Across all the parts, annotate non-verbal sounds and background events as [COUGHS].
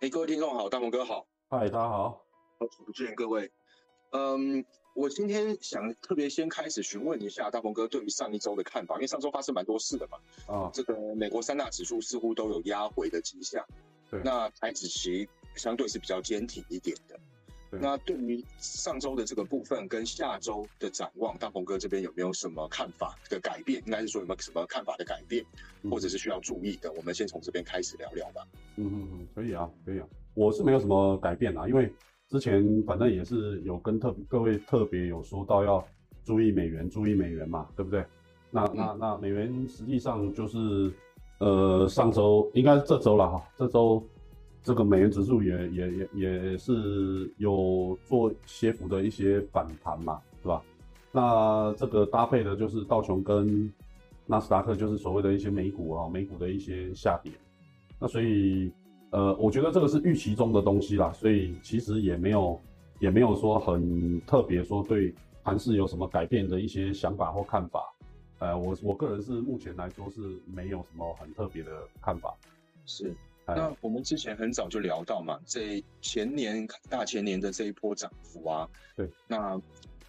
哎，各位听众好，大鹏哥好，嗨，大家好，好久不见各位。嗯，我今天想特别先开始询问一下大鹏哥对于上一周的看法，因为上周发生蛮多事的嘛。啊，这个美国三大指数似乎都有压回的迹象。对，那台指期相对是比较坚挺一点的。那对于上周的这个部分跟下周的展望，大鹏哥这边有没有什么看法的改变？应该是说有没有什么看法的改变，或者是需要注意的？我们先从这边开始聊聊吧。嗯嗯嗯，可以啊，可以啊。我是没有什么改变啊，因为之前反正也是有跟特各位特别有说到要注意美元，注意美元嘛，对不对？那那那美元实际上就是呃上周应该是这周了哈，这周。这个美元指数也也也也是有做些幅的一些反弹嘛，是吧？那这个搭配的就是道琼跟纳斯达克，就是所谓的一些美股啊，美股的一些下跌。那所以，呃，我觉得这个是预期中的东西啦，所以其实也没有也没有说很特别说对盘市有什么改变的一些想法或看法。呃，我我个人是目前来说是没有什么很特别的看法，是。那我们之前很早就聊到嘛，这前年大前年的这一波涨幅啊，对，那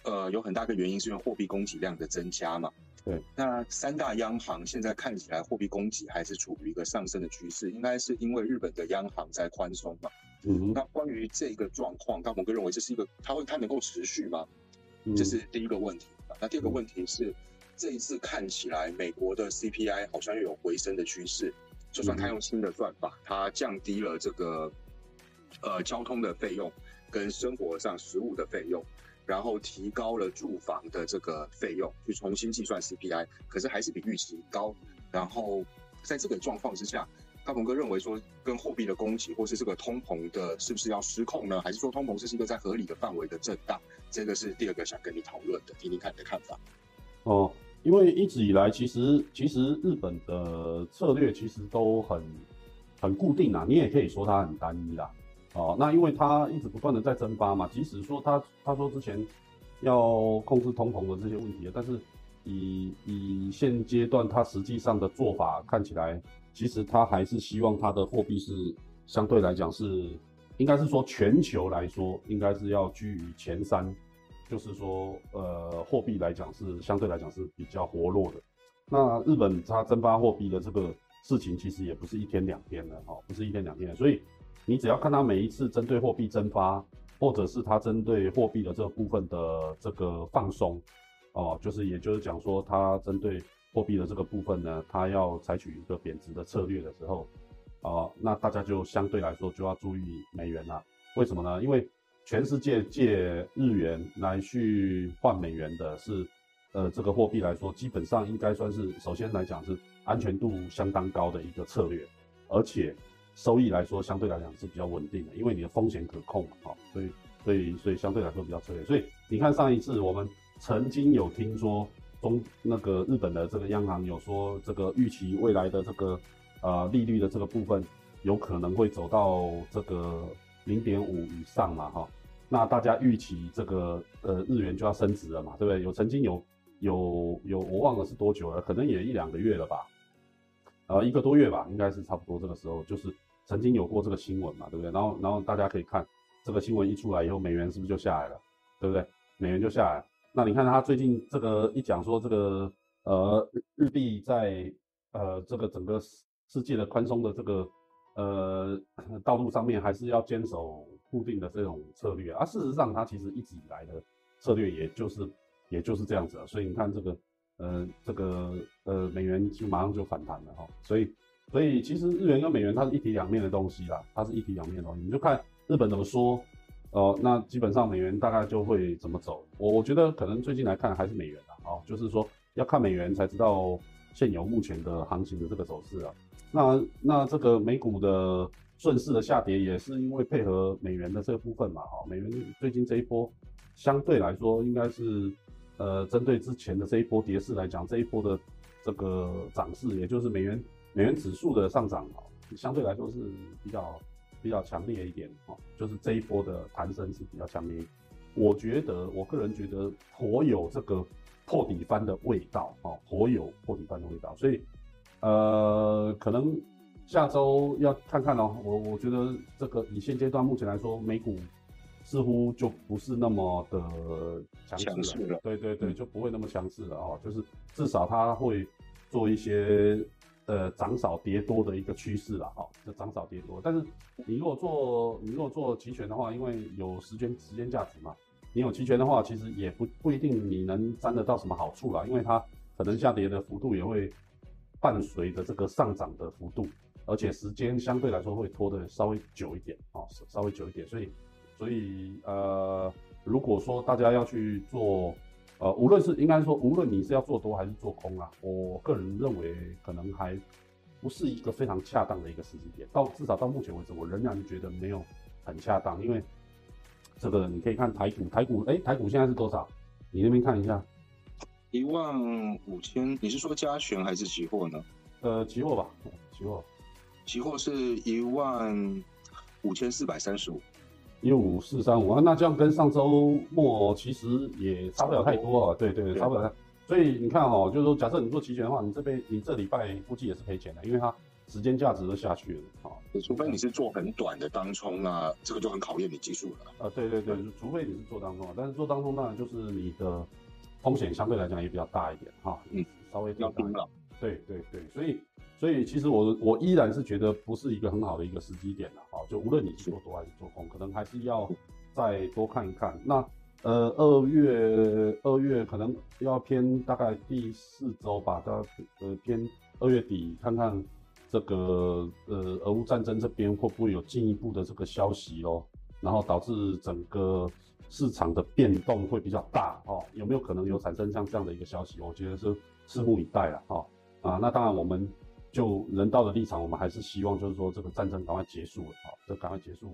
呃有很大个原因是因为货币供给量的增加嘛，对，那三大央行现在看起来货币供给还是处于一个上升的趋势，应该是因为日本的央行在宽松嘛，嗯，那关于这个状况，大鹏哥认为这是一个它会它能够持续吗？这是第一个问题，那第二个问题是这一次看起来美国的 CPI 好像又有回升的趋势。就算他用新的算法，他降低了这个呃交通的费用跟生活上食物的费用，然后提高了住房的这个费用，去重新计算 CPI，可是还是比预期高。然后在这个状况之下，大鹏哥认为说，跟货币的供给或是这个通膨的，是不是要失控呢？还是说通膨是一个在合理的范围的震荡？这个是第二个想跟你讨论的，听听看你的看法。哦。因为一直以来，其实其实日本的策略其实都很很固定啊，你也可以说它很单一啦。哦，那因为它一直不断的在蒸发嘛，即使说他他说之前要控制通膨的这些问题，但是以以现阶段它实际上的做法看起来，其实他还是希望他的货币是相对来讲是，应该是说全球来说应该是要居于前三。就是说，呃，货币来讲是相对来讲是比较活络的。那日本它增发货币的这个事情，其实也不是一天两天的，哈，不是一天两天的。所以你只要看它每一次针对货币增发，或者是它针对货币的这个部分的这个放松，哦，就是也就是讲说，它针对货币的这个部分呢，它要采取一个贬值的策略的时候，哦，那大家就相对来说就要注意美元了。为什么呢？因为全世界借日元来去换美元的是，呃，这个货币来说，基本上应该算是首先来讲是安全度相当高的一个策略，而且收益来说相对来讲是比较稳定的，因为你的风险可控嘛，哈，所以所以所以相对来说比较策略。所以你看上一次我们曾经有听说中那个日本的这个央行有说这个预期未来的这个呃利率的这个部分有可能会走到这个零点五以上嘛，哈。那大家预期这个呃日元就要升值了嘛，对不对？有曾经有有有我忘了是多久了，可能也一两个月了吧，呃一个多月吧，应该是差不多这个时候，就是曾经有过这个新闻嘛，对不对？然后然后大家可以看这个新闻一出来以后，美元是不是就下来了，对不对？美元就下来。那你看他最近这个一讲说这个呃日币在呃这个整个世界的宽松的这个呃道路上面，还是要坚守。固定的这种策略啊，事实上它其实一直以来的策略也就是也就是这样子啊，所以你看这个呃这个呃美元就马上就反弹了哈，所以所以其实日元跟美元它是一体两面的东西啦，它是一体两面的东西，你就看日本怎么说哦，那基本上美元大概就会怎么走，我我觉得可能最近来看还是美元啦，哦，就是说要看美元才知道现有目前的行情的这个走势啊，那那这个美股的。顺势的下跌也是因为配合美元的这个部分嘛，哈，美元最近这一波相对来说应该是，呃，针对之前的这一波跌势来讲，这一波的这个涨势，也就是美元美元指数的上涨啊，相对来说是比较比较强烈一点，哈，就是这一波的弹升是比较强烈。我觉得我个人觉得颇有这个破底翻的味道，哦，颇有破底翻的味道，所以，呃，可能。下周要看看哦。我我觉得这个以现阶段目前来说，美股似乎就不是那么的强势了。对对对，就不会那么强势了哦。就是至少它会做一些呃涨少跌多的一个趋势了哈。就涨少跌多，但是你如果做你如果做期权的话，因为有时间时间价值嘛，你有期权的话，其实也不不一定你能沾得到什么好处了，因为它可能下跌的幅度也会。伴随着这个上涨的幅度，而且时间相对来说会拖得稍微久一点啊，稍微久一点。所以，所以呃，如果说大家要去做，呃，无论是应该说，无论你是要做多还是做空啊，我个人认为可能还不是一个非常恰当的一个时机点。到至少到目前为止，我仍然觉得没有很恰当，因为这个你可以看台股，台股哎，台股现在是多少？你那边看一下。一万五千，你是说加权还是期货呢？呃，期货吧，期货，期货是一万五千四百三十五，一五四三五啊，那这样跟上周末其实也差不了太多啊，对对，差不了太。所以你看哦，就是说，假设你做期权的话，你这边你这礼拜估计也是赔钱的，因为它时间价值都下去了啊。除非你是做很短的当冲啊，这个就很考验你技术了。啊，对对对，除非你是做当冲，但是做当冲当然就是你的。风险相对来讲也比较大一点哈，嗯，稍微要盯了，对对对，所以所以其实我我依然是觉得不是一个很好的一个时机点了，哈，就无论你是做多还是做空，可能还是要再多看一看。那呃二月二月可能要偏大概第四周吧，到呃偏二月底看看这个呃俄乌战争这边会不会有进一步的这个消息哦，然后导致整个。市场的变动会比较大哦，有没有可能有产生像这样的一个消息？我觉得是拭目以待了哈啊。那当然，我们就人道的立场，我们还是希望就是说这个战争赶快结束了啊，这赶快结束，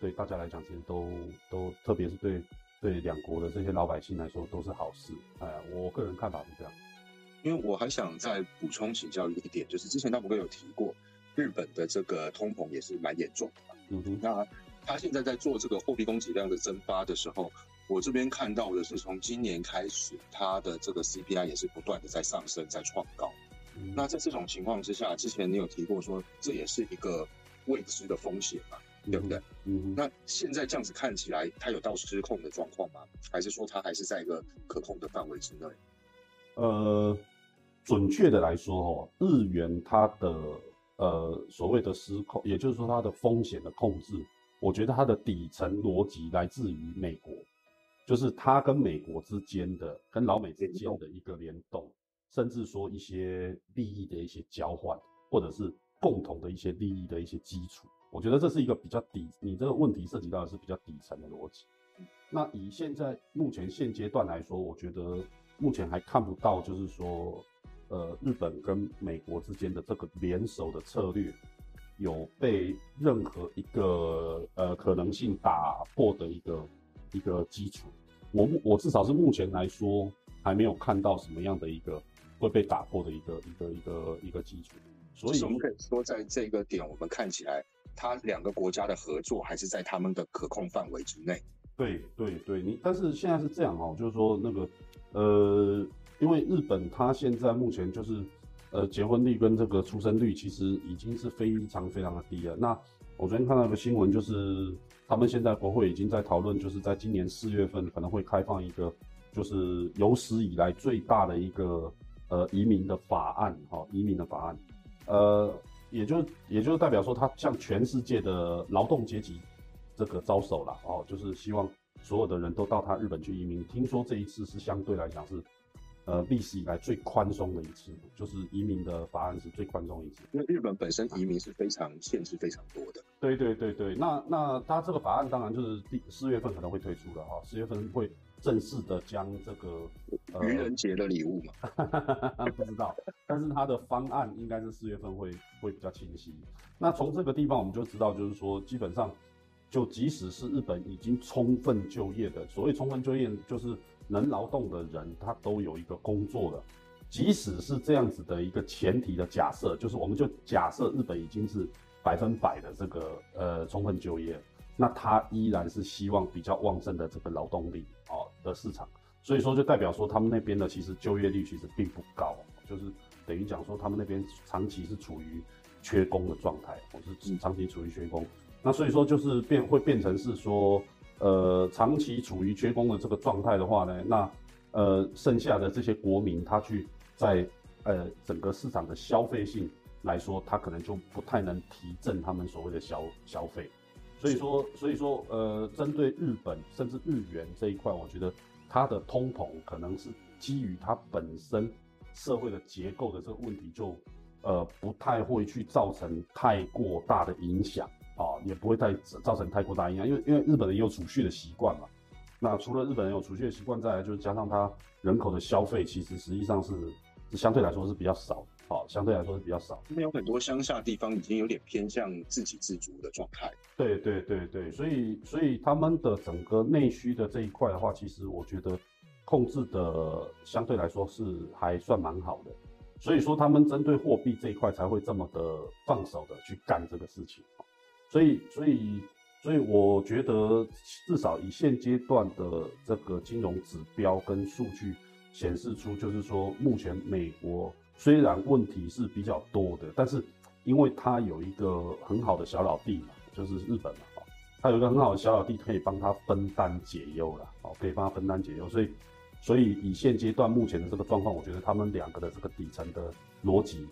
对大家来讲其实都都，特别是对对两国的这些老百姓来说都是好事。哎，我个人看法是这样。因为我还想再补充请教一点，就是之前大伯哥有提过，日本的这个通膨也是蛮严重的。嗯哼，那。他现在在做这个货币供给量的增发的时候，我这边看到的是从今年开始，它的这个 CPI 也是不断的在上升，在创高。那在这种情况之下，之前你有提过说这也是一个未知的风险嘛，对不对？嗯。那现在这样子看起来，它有到失控的状况吗？还是说它还是在一个可控的范围之内？呃，准确的来说，哦，日元它的呃所谓的失控，也就是说它的风险的控制。我觉得它的底层逻辑来自于美国，就是它跟美国之间的、跟老美之间的一个联动，甚至说一些利益的一些交换，或者是共同的一些利益的一些基础。我觉得这是一个比较底，你这个问题涉及到的是比较底层的逻辑。那以现在目前现阶段来说，我觉得目前还看不到，就是说，呃，日本跟美国之间的这个联手的策略。有被任何一个呃可能性打破的一个一个基础，我我至少是目前来说还没有看到什么样的一个会被打破的一个一个一个一个基础，所以我们可以说在这个点，我们看起来，它两个国家的合作还是在他们的可控范围之内。对对对，你但是现在是这样哦，就是说那个呃，因为日本它现在目前就是。呃，结婚率跟这个出生率其实已经是非常非常的低了。那我昨天看到一个新闻，就是他们现在国会已经在讨论，就是在今年四月份可能会开放一个，就是有史以来最大的一个呃移民的法案，哈，移民的法案，呃，也就也就代表说，他向全世界的劳动阶级这个招手了，哦，就是希望所有的人都到他日本去移民。听说这一次是相对来讲是。呃，历史以来最宽松的一次，就是移民的法案是最宽松一次。因为日本本身移民是非常限制非常多的。对对对对，那那他这个法案当然就是第四月份可能会推出了哈，四月份会正式的将这个愚人节的礼物嘛，[LAUGHS] 不知道，但是他的方案应该是四月份会会比较清晰。那从这个地方我们就知道，就是说基本上，就即使是日本已经充分就业的，所谓充分就业就是。能劳动的人，他都有一个工作的。即使是这样子的一个前提的假设，就是我们就假设日本已经是百分百的这个呃充分就业，那他依然是希望比较旺盛的这个劳动力哦的市场。所以说就代表说他们那边的其实就业率其实并不高，就是等于讲说他们那边长期是处于缺工的状态，或是长期处于缺工。那所以说就是变会变成是说，呃，长期处于缺工的这个状态的话呢，那呃剩下的这些国民他去在呃整个市场的消费性来说，他可能就不太能提振他们所谓的消消费。所以说，所以说呃，针对日本甚至日元这一块，我觉得它的通膨可能是基于它本身社会的结构的这个问题，就呃不太会去造成太过大的影响。啊，也不会太造成太过大影响，因为因为日本人也有储蓄的习惯嘛。那除了日本人有储蓄的习惯，再来就是加上他人口的消费，其实实际上是是相对来说是比较少，好，相对来说是比较少。因为有很多乡下地方已经有点偏向自给自足的状态。对对对对，所以所以他们的整个内需的这一块的话，其实我觉得控制的相对来说是还算蛮好的。所以说他们针对货币这一块才会这么的放手的去干这个事情。所以，所以，所以，我觉得至少以现阶段的这个金融指标跟数据显示出，就是说，目前美国虽然问题是比较多的，但是因为它有一个很好的小老弟嘛，就是日本嘛，哦，它有一个很好的小老弟可以帮他分担解忧了，哦，可以帮他分担解忧，所以，所以以现阶段目前的这个状况，我觉得他们两个的这个底层的逻辑，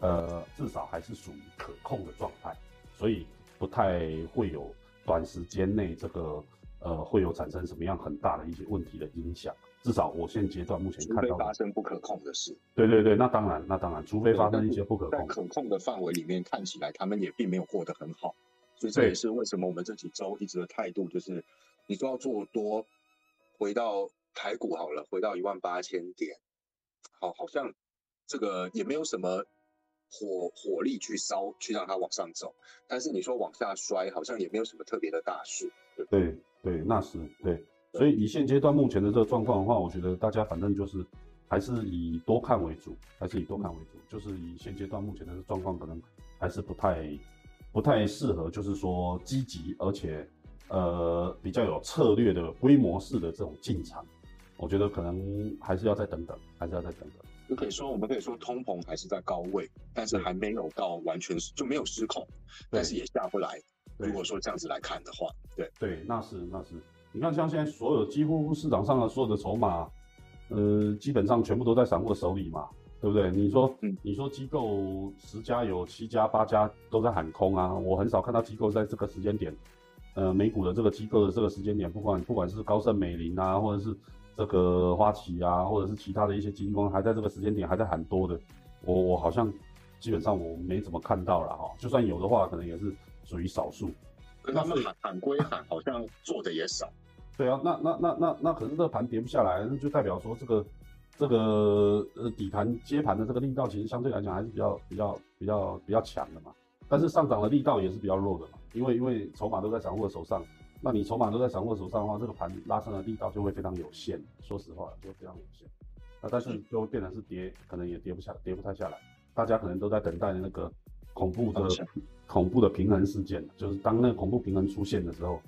呃，至少还是属于可控的状态，所以。不太会有短时间内这个呃会有产生什么样很大的一些问题的影响，至少我现阶段目前看到发生不可控的事。对对对，那当然那当然，除非发生一些不可控。在可控的范围里面，看起来他们也并没有过得很好，所以这也是为什么我们这几周一直的态度就是，你说要做多，回到台股好了，回到一万八千点，好，好像这个也没有什么。火火力去烧，去让它往上走，但是你说往下摔，好像也没有什么特别的大事。对对，那是对。所以以现阶段目前的这个状况的话，我觉得大家反正就是还是以多看为主，还是以多看为主。就是以现阶段目前的状况，可能还是不太不太适合，就是说积极而且呃比较有策略的规模式的这种进场。我觉得可能还是要再等等，还是要再等等。就可以说，我们可以说通膨还是在高位，但是还没有到完全就没有失控，但是也下不来。如果说这样子来看的话，对对，那是那是。你看，像现在所有几乎市场上的所有的筹码，呃，基本上全部都在散户的手里嘛，对不对？你说，你说机构十家有七家八家都在喊空啊，我很少看到机构在这个时间点，呃，美股的这个机构的这个时间点，不管不管是高盛、美林啊，或者是。这个花旗啊，或者是其他的一些基金公司，还在这个时间点还在喊多的，我我好像基本上我没怎么看到了哈，就算有的话，可能也是属于少数。跟他们喊喊归喊，好像做的也少。对啊，那那那那那可是这个盘跌不下来，那就代表说这个这个呃底盘接盘的这个力道，其实相对来讲还是比较比较比较比较强的嘛。但是上涨的力道也是比较弱的嘛，因为因为筹码都在散户的手上。那你筹码都在散户手上的话，这个盘拉升的力道就会非常有限。说实话，就非常有限。那但是就会变成是跌，可能也跌不下，跌不太下来。大家可能都在等待那个恐怖的恐怖的平衡事件，就是当那个恐怖平衡出现的时候，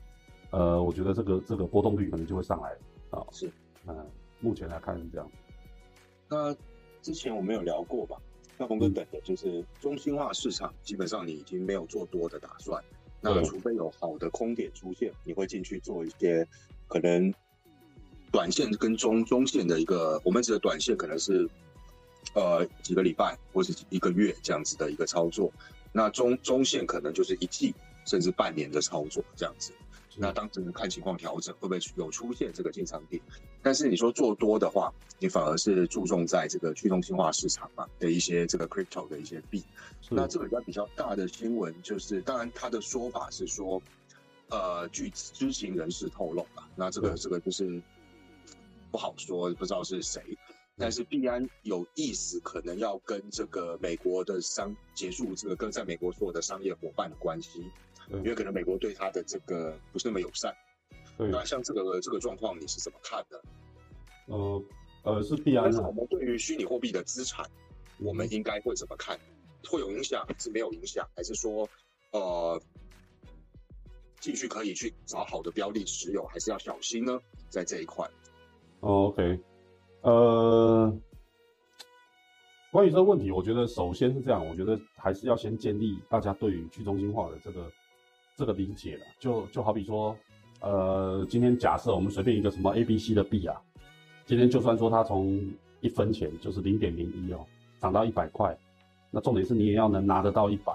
呃，我觉得这个这个波动率可能就会上来啊。是，嗯，目前来看是这样。那之前我们有聊过吧？那峰哥等的就是中心化市场，基本上你已经没有做多的打算。那除非有好的空点出现，你会进去做一些可能短线跟中中线的一个，我们指的短线可能是呃几个礼拜或者一个月这样子的一个操作，那中中线可能就是一季甚至半年的操作这样子。那当时看情况调整，会不会有出现这个进场点？但是你说做多的话，你反而是注重在这个去中心化市场嘛的一些这个 crypto 的一些币。那这个比较比较大的新闻就是，当然他的说法是说，呃，据知情人士透露吧，那这个这个就是不好说，不知道是谁。但是币安有意思，可能要跟这个美国的商结束这个跟在美国所有的商业伙伴的关系。因为可能美国对他的这个不是那么友善，那像这个这个状况你是怎么看的？呃呃，是必然的。我们对于虚拟货币的资产，我们应该会怎么看？会有影响是没有影响？还是说呃继续可以去找好的标的持有，还是要小心呢？在这一块。哦，OK，呃，关于这个问题，我觉得首先是这样，我觉得还是要先建立大家对于去中心化的这个这个理解了。就就好比说，呃，今天假设我们随便一个什么 A、B、C 的币啊，今天就算说它从一分钱就是零点零一哦，涨到一百块，那重点是你也要能拿得到一百，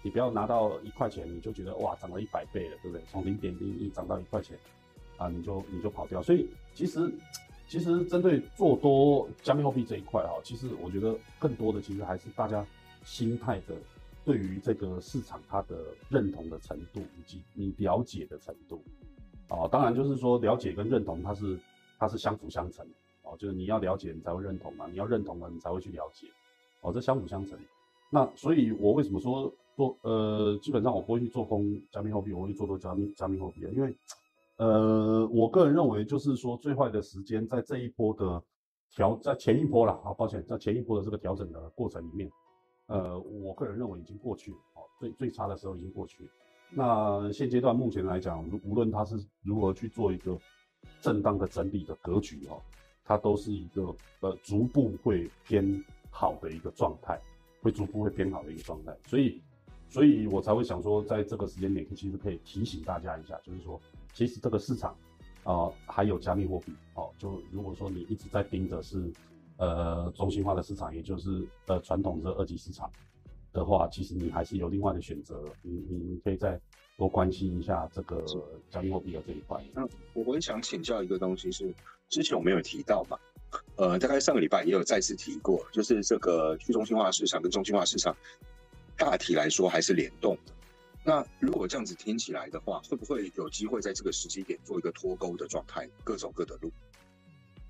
你不要拿到一块钱你就觉得哇涨了一百倍了，对不对？从零点零一涨到一块钱，啊，你就你就跑掉。所以其实。其实针对做多加密货币这一块哈，其实我觉得更多的其实还是大家心态的对于这个市场它的认同的程度以及你了解的程度啊，当然就是说了解跟认同它是它是相辅相成哦，就是你要了解你才会认同嘛，你要认同了你才会去了解哦，这相辅相成。那所以我为什么说做呃基本上我不会去做空加密货币，我会做多加密加密货币因为。呃，我个人认为，就是说最坏的时间在这一波的调，在前一波了啊，抱歉，在前一波的这个调整的过程里面，呃，我个人认为已经过去了，哦，最最差的时候已经过去了。那现阶段目前来讲，无论它是如何去做一个正当的整理的格局哦，它都是一个呃逐步会偏好的一个状态，会逐步会偏好的一个状态。所以，所以我才会想说，在这个时间点，其实可以提醒大家一下，就是说。其实这个市场，啊，还有加密货币，哦，就如果说你一直在盯着是，呃，中心化的市场，也就是呃传统的二级市场的话，其实你还是有另外的选择，你你你可以再多关心一下这个加密货币的这一块。那我我想请教一个东西是，之前我没有提到嘛，呃，大概上个礼拜也有再次提过，就是这个去中心化市场跟中心化市场大体来说还是联动的。那如果这样子听起来的话，会不会有机会在这个时机点做一个脱钩的状态，各走各的路？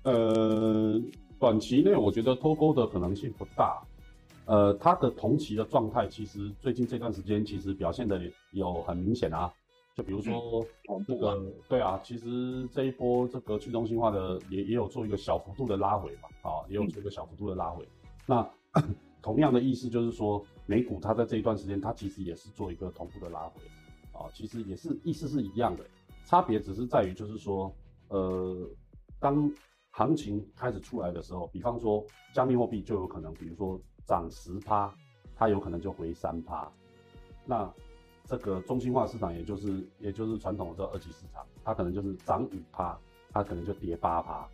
呃，短期内我觉得脱钩的可能性不大。呃，它的同期的状态，其实最近这段时间其实表现的有很明显啊。就比如说这个，对啊，其实这一波这个去中心化的也也有做一个小幅度的拉回嘛，啊，也有做一个小幅度的拉回。那 [COUGHS] 同样的意思就是说。美股它在这一段时间，它其实也是做一个同步的拉回，啊，其实也是意思是一样的，差别只是在于就是说，呃，当行情开始出来的时候，比方说加密货币就有可能，比如说涨十趴，它有可能就回三趴，那这个中心化市场，也就是也就是传统的这二级市场，它可能就是涨五趴，它可能就跌八趴，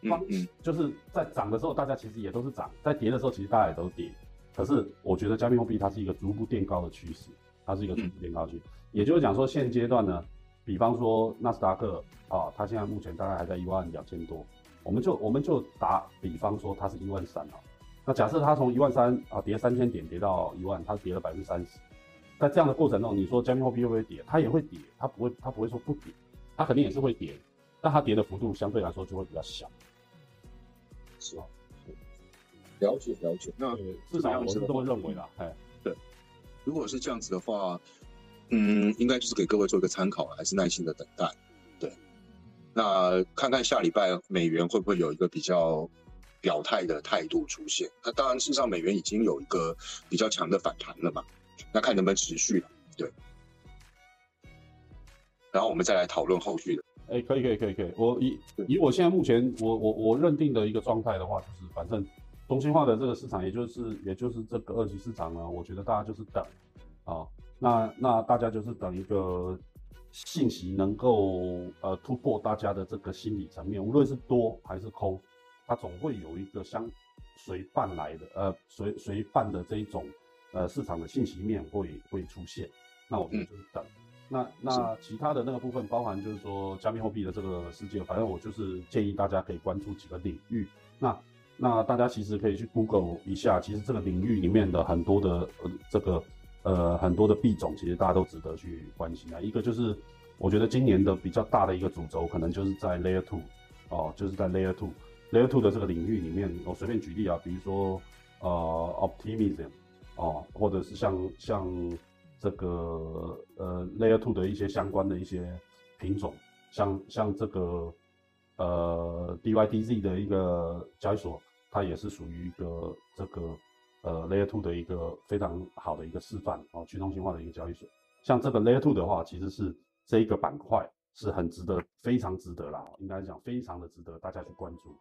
嗯嗯，就是在涨的时候，大家其实也都是涨，在跌的时候，其实大家也都跌。可是我觉得加密货币它是一个逐步垫高的趋势，它是一个逐步垫高趋势。也就是讲说现阶段呢，比方说纳斯达克啊，它现在目前大概还在一万两千多，我们就我们就打比方说它是一万三啊，那假设它从一万三啊跌三千点跌到一万，它跌了百分之三十，在这样的过程中，你说加密货币会不会跌？它也会跌，它不会它不会说不跌，它肯定也是会跌，但它跌的幅度相对来说就会比较小，是吧？了解了解，那至少我是这么认为的。哎，对，如果是这样子的话，嗯，应该就是给各位做一个参考，还是耐心的等待。对，那看看下礼拜美元会不会有一个比较表态的态度出现？那当然，事实上美元已经有一个比较强的反弹了嘛，那看能不能持续了。对，然后我们再来讨论后续的。哎，可以可以可以可以，我以以我现在目前我我我认定的一个状态的话，就是反正。中心化的这个市场，也就是也就是这个二级市场呢，我觉得大家就是等啊，那那大家就是等一个信息能够呃突破大家的这个心理层面，无论是多还是空，它总会有一个相随伴来的呃随随伴的这一种呃市场的信息面会会出现，那我觉得就是等。那那其他的那个部分，包含就是说加密货币的这个世界，反正我就是建议大家可以关注几个领域，那。那大家其实可以去 Google 一下，其实这个领域里面的很多的呃这个呃很多的币种，其实大家都值得去关心啊。一个就是我觉得今年的比较大的一个主轴，可能就是在 Layer Two 哦，就是在 Layer Two Layer Two 的这个领域里面，我随便举例啊，比如说呃 Optimism 哦，或者是像像这个呃 Layer Two 的一些相关的一些品种，像像这个。呃，DYDZ 的一个交易所，它也是属于一个这个呃 Layer Two 的一个非常好的一个示范哦，去中心化的一个交易所。像这个 Layer Two 的话，其实是这一个板块是很值得，非常值得啦，应该讲非常的值得大家去关注。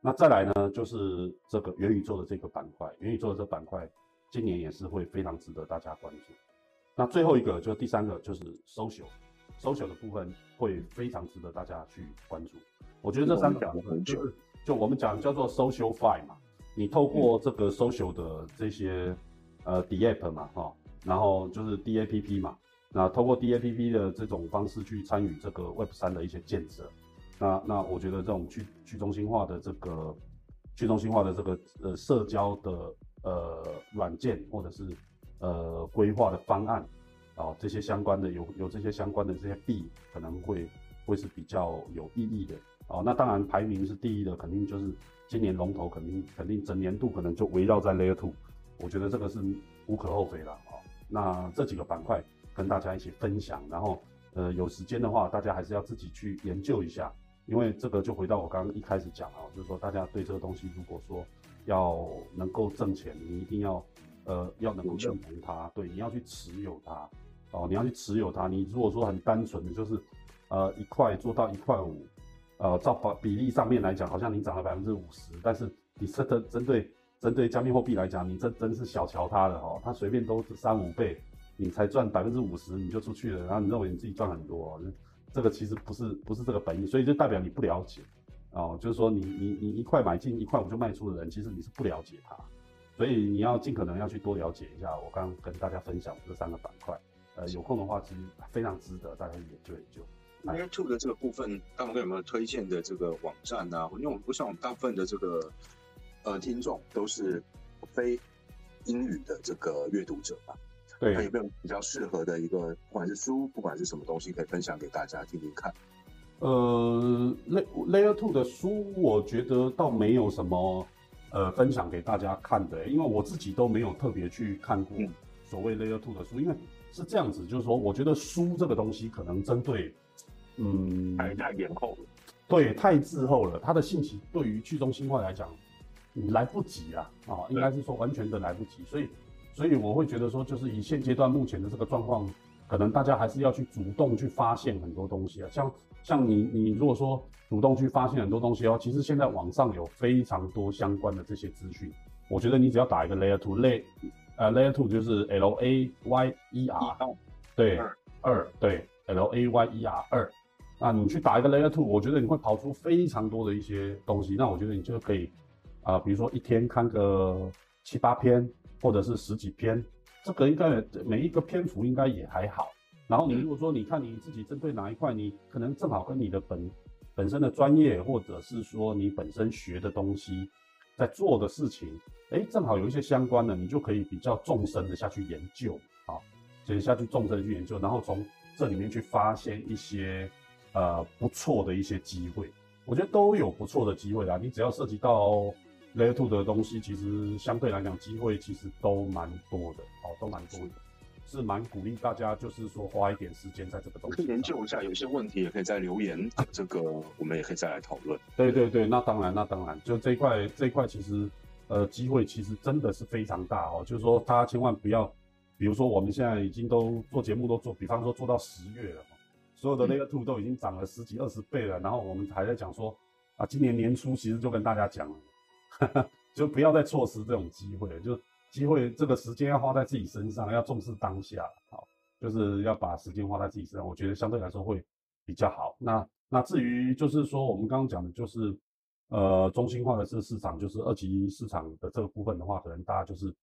那再来呢，就是这个元宇宙的这个板块，元宇宙的这板块今年也是会非常值得大家关注。那最后一个就是第三个就是 social，social 的部分会非常值得大家去关注。我觉得这三个部分就是就我们讲叫做 social fi 嘛，你透过这个 social 的这些呃 D app 嘛哈，然后就是 D A P P 嘛，那透过 D A P P 的这种方式去参与这个 Web 三的一些建设。那那我觉得这种去去中心化的这个去中心化的这个呃社交的呃软件或者是呃规划的方案啊这些相关的有有这些相关的这些币可能会会是比较有意义的哦。那当然排名是第一的肯定就是今年龙头肯定肯定整年度可能就围绕在 Layer Two，我觉得这个是无可厚非了啊。那这几个板块跟大家一起分享，然后呃有时间的话大家还是要自己去研究一下。因为这个就回到我刚刚一开始讲啊，就是说大家对这个东西，如果说要能够挣钱，你一定要呃要能够认同它，对，你要去持有它，哦，你要去持有它。你如果说很单纯的就是呃一块做到一块五，呃，照比例上面来讲，好像你涨了百分之五十，但是你真的针对针对加密货币来讲，你这真是小瞧它了哦，它随便都是三五倍，你才赚百分之五十你就出去了，然后你认为你自己赚很多。这个其实不是不是这个本意，所以就代表你不了解哦，就是说你你你一块买进一块五就卖出的人，其实你是不了解它，所以你要尽可能要去多了解一下。我刚刚跟大家分享这三个板块，呃，有空的话其实非常值得大家去研究研究。Layer Two 的这个部分，大哥有没有推荐的这个网站呢？因为我想我们大部分的这个呃听众都是非英语的这个阅读者吧。对，它有没有比较适合的一个，不管是书，不管是什么东西，可以分享给大家听听看？呃，Layer Layer Two 的书，我觉得倒没有什么呃分享给大家看的，因为我自己都没有特别去看过所谓 Layer Two 的书，因为是这样子，就是说，我觉得书这个东西可能针对，嗯，太太延后了，对，太滞后了，它的信息对于去中心化来讲来不及啊，啊，应该是说完全的来不及，所以。所以我会觉得说，就是以现阶段目前的这个状况，可能大家还是要去主动去发现很多东西啊。像像你你如果说主动去发现很多东西哦，其实现在网上有非常多相关的这些资讯。我觉得你只要打一个 layer two，lay 呃 layer two 就是 L A Y E R，对二对 L A Y E R 二，那你去打一个 layer two，我觉得你会跑出非常多的一些东西。那我觉得你就可以啊，比如说一天看个七八篇。或者是十几篇，这个应该每一个篇幅应该也还好。然后你如果说你看你自己针对哪一块，你可能正好跟你的本本身的专业，或者是说你本身学的东西，在做的事情，哎，正好有一些相关的，你就可以比较纵深的下去研究，好，就下去纵深的去研究，然后从这里面去发现一些呃不错的一些机会。我觉得都有不错的机会啦，你只要涉及到。Layer Two 的东西其实相对来讲机会其实都蛮多的，哦，都蛮多的，是蛮鼓励大家，就是说花一点时间在这个东西。可以研究一下，有些问题也可以在留言，这个我们也可以再来讨论。对对对，那当然，那当然，就这一块这一块其实呃机会其实真的是非常大哦，就是说大家千万不要，比如说我们现在已经都做节目都做，比方说做到十月了，所有的 Layer Two 都已经涨了十几二十倍了，然后我们还在讲说啊，今年年初其实就跟大家讲了。[LAUGHS] 就不要再错失这种机会了，就机会这个时间要花在自己身上，要重视当下，好，就是要把时间花在自己身上，我觉得相对来说会比较好。那那至于就是说我们刚刚讲的，就是呃中心化的这个市场，就是二级市场的这个部分的话，可能大家就是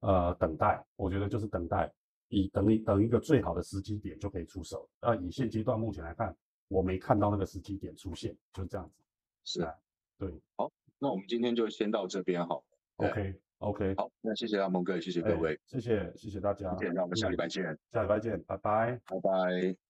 呃等待，我觉得就是等待，以等一等一个最好的时机点就可以出手。那以现阶段目前来看，我没看到那个时机点出现，就是这样子。是啊，对，好。那我们今天就先到这边哈。OK，OK，好，那谢谢阿蒙哥，谢谢各位，谢谢谢谢大家，那我们下礼拜见，下礼拜见，拜拜，拜拜。